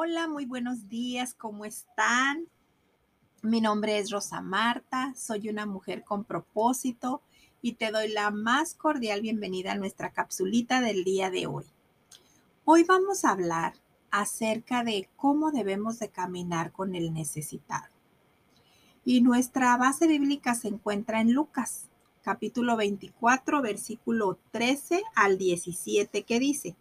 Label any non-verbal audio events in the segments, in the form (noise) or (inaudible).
Hola, muy buenos días, ¿cómo están? Mi nombre es Rosa Marta, soy una mujer con propósito y te doy la más cordial bienvenida a nuestra capsulita del día de hoy. Hoy vamos a hablar acerca de cómo debemos de caminar con el necesitado. Y nuestra base bíblica se encuentra en Lucas, capítulo 24, versículo 13 al 17, que dice,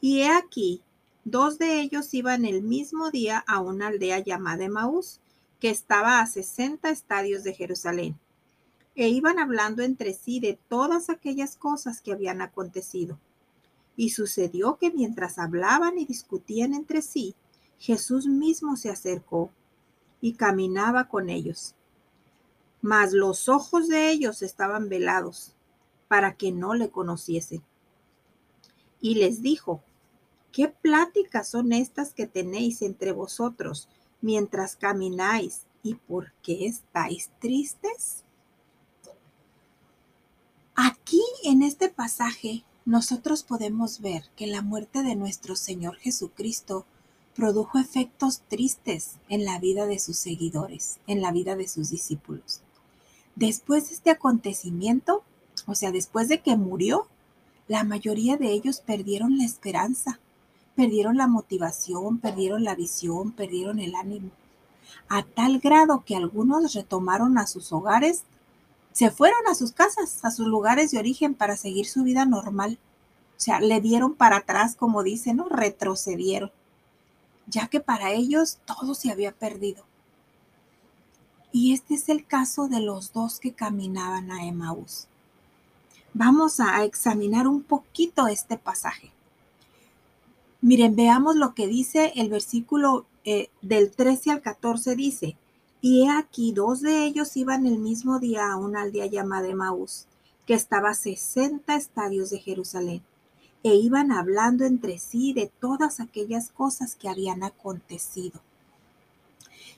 Y he aquí, dos de ellos iban el mismo día a una aldea llamada Emaús, que estaba a 60 estadios de Jerusalén, e iban hablando entre sí de todas aquellas cosas que habían acontecido. Y sucedió que mientras hablaban y discutían entre sí, Jesús mismo se acercó y caminaba con ellos mas los ojos de ellos estaban velados para que no le conociesen. Y les dijo, ¿qué pláticas son estas que tenéis entre vosotros mientras camináis y por qué estáis tristes? Aquí en este pasaje nosotros podemos ver que la muerte de nuestro Señor Jesucristo produjo efectos tristes en la vida de sus seguidores, en la vida de sus discípulos. Después de este acontecimiento, o sea, después de que murió, la mayoría de ellos perdieron la esperanza, perdieron la motivación, perdieron la visión, perdieron el ánimo, a tal grado que algunos retomaron a sus hogares, se fueron a sus casas, a sus lugares de origen para seguir su vida normal. O sea, le dieron para atrás, como dicen, ¿no? Retrocedieron, ya que para ellos todo se había perdido. Y este es el caso de los dos que caminaban a Emaús. Vamos a examinar un poquito este pasaje. Miren, veamos lo que dice el versículo eh, del 13 al 14 dice, y he aquí dos de ellos iban el mismo día a una aldea llamada Emaús, que estaba a 60 estadios de Jerusalén, e iban hablando entre sí de todas aquellas cosas que habían acontecido.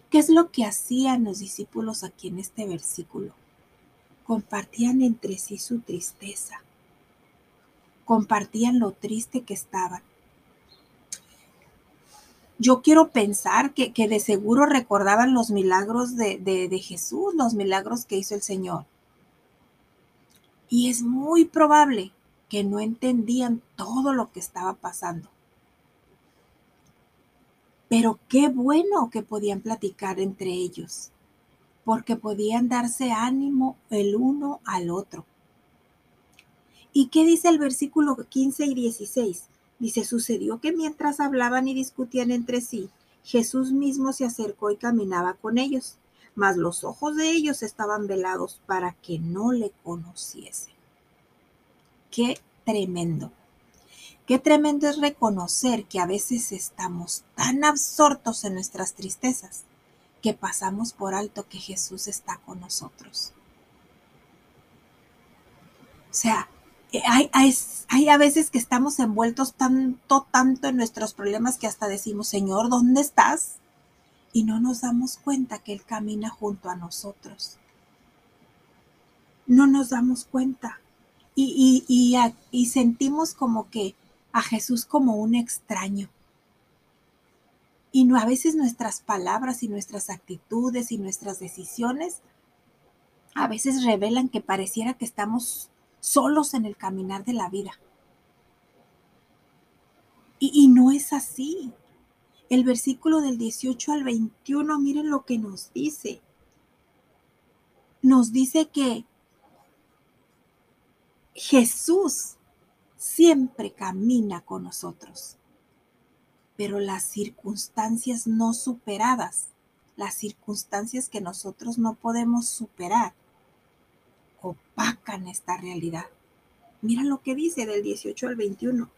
¿Qué es lo que hacían los discípulos aquí en este versículo? Compartían entre sí su tristeza. Compartían lo triste que estaban. Yo quiero pensar que, de seguro recordaban los milagros de, de Jesús, los milagros que hizo el Señor. Y es muy probable que no entendían todo lo que estaba pasando. Pero qué bueno que podían platicar entre ellos, porque podían darse ánimo el uno al otro. ¿Y qué dice el versículo 15 y 16? Dice, sucedió que mientras hablaban y discutían entre sí, Jesús mismo se acercó y caminaba con ellos, mas los ojos de ellos estaban velados para que no le conociesen. Qué tremendo. Qué tremendo es reconocer que a veces estamos tan absortos en nuestras tristezas que pasamos por alto que Jesús está con nosotros. O sea, eh, hay, hay, a veces que estamos envueltos tanto, tanto en nuestros problemas que hasta decimos, Señor, ¿dónde estás? Y no nos damos cuenta que Él camina junto a nosotros. No nos damos cuenta. Y, y, y sentimos como que a Jesús como un extraño. Y no, a veces nuestras palabras y nuestras actitudes y nuestras decisiones a veces revelan que pareciera que estamos solos en el caminar de la vida. Y, y, no es así. El versículo del 18 al 21, miren lo que nos dice. Nos dice que Jesús siempre camina con nosotros. Pero las circunstancias no superadas, las circunstancias que nosotros no podemos superar, opacan esta realidad. Mira lo que dice del 18 al 21.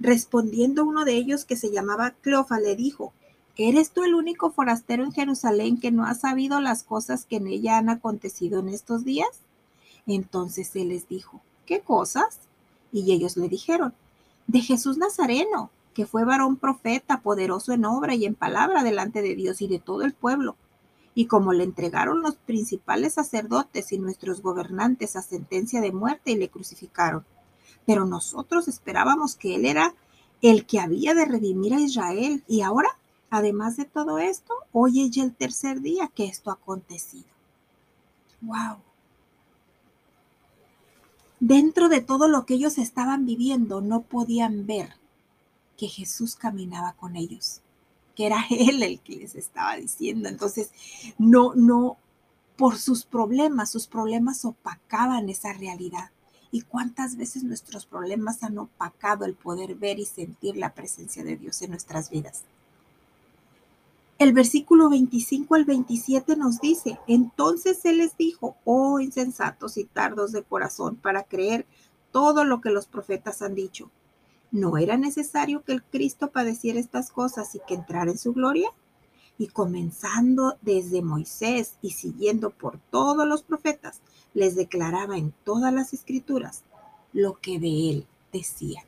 Respondiendo uno de ellos que se llamaba Cleofa, le dijo, ¿eres tú el único forastero en Jerusalén que no ha sabido las cosas que en ella han acontecido en estos días? Entonces él les dijo, ¿qué cosas? Y ellos le dijeron, de Jesús Nazareno, que fue varón profeta, poderoso en obra y en palabra delante de Dios y de todo el pueblo. Y como le entregaron los principales sacerdotes y nuestros gobernantes a sentencia de muerte y le crucificaron. Pero nosotros esperábamos que él era el que había de redimir a Israel. Y ahora, además de todo esto, hoy es ya el tercer día que esto ha acontecido. ¡Wow! Dentro de todo lo que ellos estaban viviendo, no podían ver que Jesús caminaba con ellos, que era (laughs) Él el que les estaba diciendo. Entonces, no, no, por sus problemas, sus problemas opacaban esa realidad. ¿Y cuántas veces nuestros problemas han opacado el poder ver y sentir la presencia de Dios en nuestras vidas? El versículo 25 al 27 nos dice, entonces Él les dijo, oh insensatos y tardos de corazón para creer todo lo que los profetas han dicho. ¿No era necesario que el Cristo padeciera estas cosas y que entrara en su gloria? Y comenzando desde Moisés y siguiendo por todos los profetas, les declaraba en todas las escrituras lo que de él decía.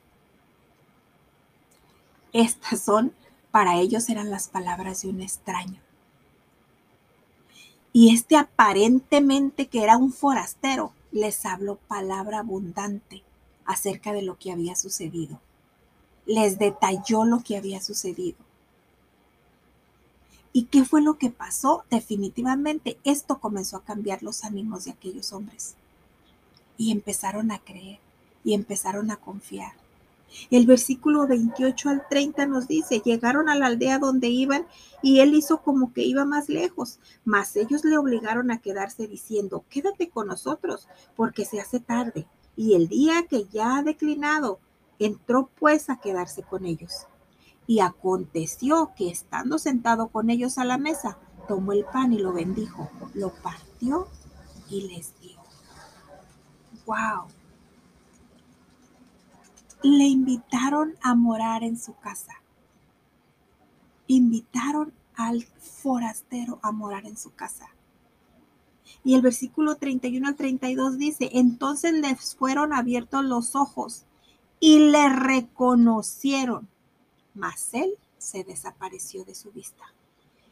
Estas son, para ellos eran las palabras de un extraño. Y este aparentemente que era un forastero, les habló palabra abundante acerca de lo que había sucedido. Les detalló lo que había sucedido. ¿Y qué fue lo que pasó? Definitivamente esto comenzó a cambiar los ánimos de aquellos hombres. Y empezaron a creer y empezaron a confiar. El versículo 28 al 30 nos dice, llegaron a la aldea donde iban y él hizo como que iba más lejos, mas ellos le obligaron a quedarse diciendo, quédate con nosotros porque se hace tarde. Y el día que ya ha declinado, entró pues a quedarse con ellos. Y aconteció que estando sentado con ellos a la mesa, tomó el pan y lo bendijo, lo partió y les dio. ¡Wow! Le invitaron a morar en su casa. Invitaron al forastero a morar en su casa. Y el versículo 31 al 32 dice, entonces les fueron abiertos los ojos y le reconocieron mas él se desapareció de su vista.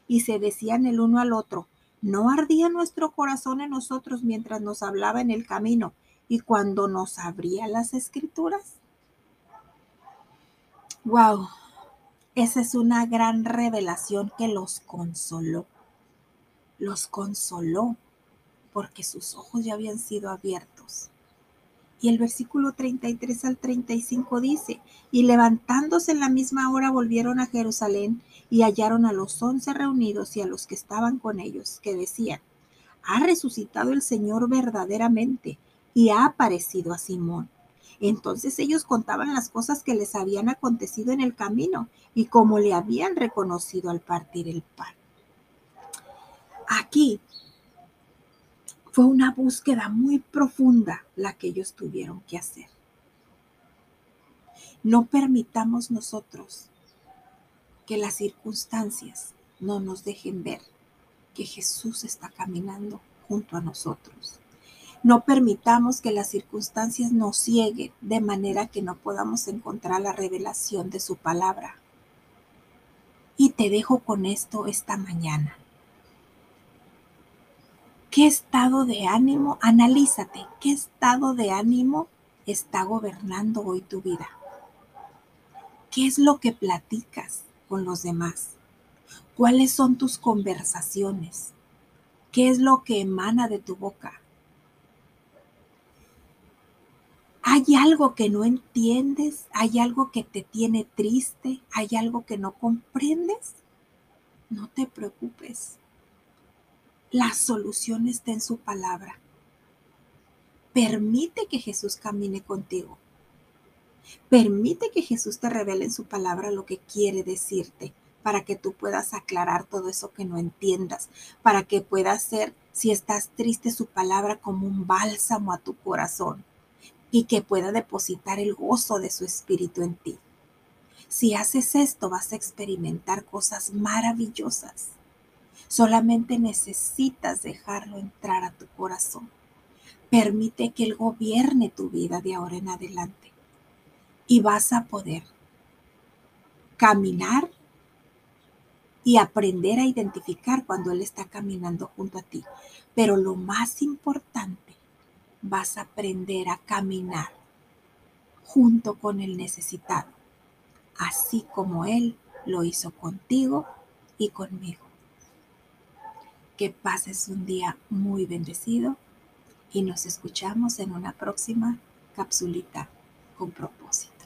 Y se decían el uno al otro, ¿no ardía nuestro corazón en nosotros mientras nos hablaba en el camino y cuando nos abría las escrituras? ¡Wow! Esa es una gran revelación que los consoló. Los consoló porque sus ojos ya habían sido abiertos y el versículo 33 al 35 dice, y levantándose en la misma hora volvieron a Jerusalén y hallaron a los once reunidos y a los que estaban con ellos, que decían, ha resucitado el Señor verdaderamente y ha aparecido a Simón. Entonces ellos contaban las cosas que les habían acontecido en el camino y cómo le habían reconocido al partir el pan. Aquí fue una búsqueda muy profunda la que ellos tuvieron que hacer. No permitamos nosotros que las circunstancias no nos dejen ver que Jesús está caminando junto a nosotros. No permitamos que las circunstancias nos cieguen de manera que no podamos encontrar la revelación de su palabra. Y te dejo con esto esta mañana. ¿Qué estado de ánimo? Analízate. ¿Qué estado de ánimo está gobernando hoy tu vida? ¿Qué es lo que platicas con los demás? ¿Cuáles son tus conversaciones? ¿Qué es lo que emana de tu boca? ¿Hay algo que no entiendes? ¿Hay algo que te tiene triste? ¿Hay algo que no comprendes? No te preocupes. La solución está en su palabra. Permite que Jesús camine contigo. Permite que Jesús te revele en su palabra lo que quiere decirte para que tú puedas aclarar todo eso que no entiendas, para que puedas ser, si estás triste, su palabra como un bálsamo a tu corazón y que pueda depositar el gozo de su espíritu en ti. Si haces esto, vas a experimentar cosas maravillosas. Solamente necesitas dejarlo entrar a tu corazón. Permite que Él gobierne tu vida de ahora en adelante. Y vas a poder caminar y aprender a identificar cuando Él está caminando junto a ti. Pero lo más importante, vas a aprender a caminar junto con el necesitado, así como Él lo hizo contigo y conmigo. Que pases un día muy bendecido y nos escuchamos en una próxima capsulita con propósito.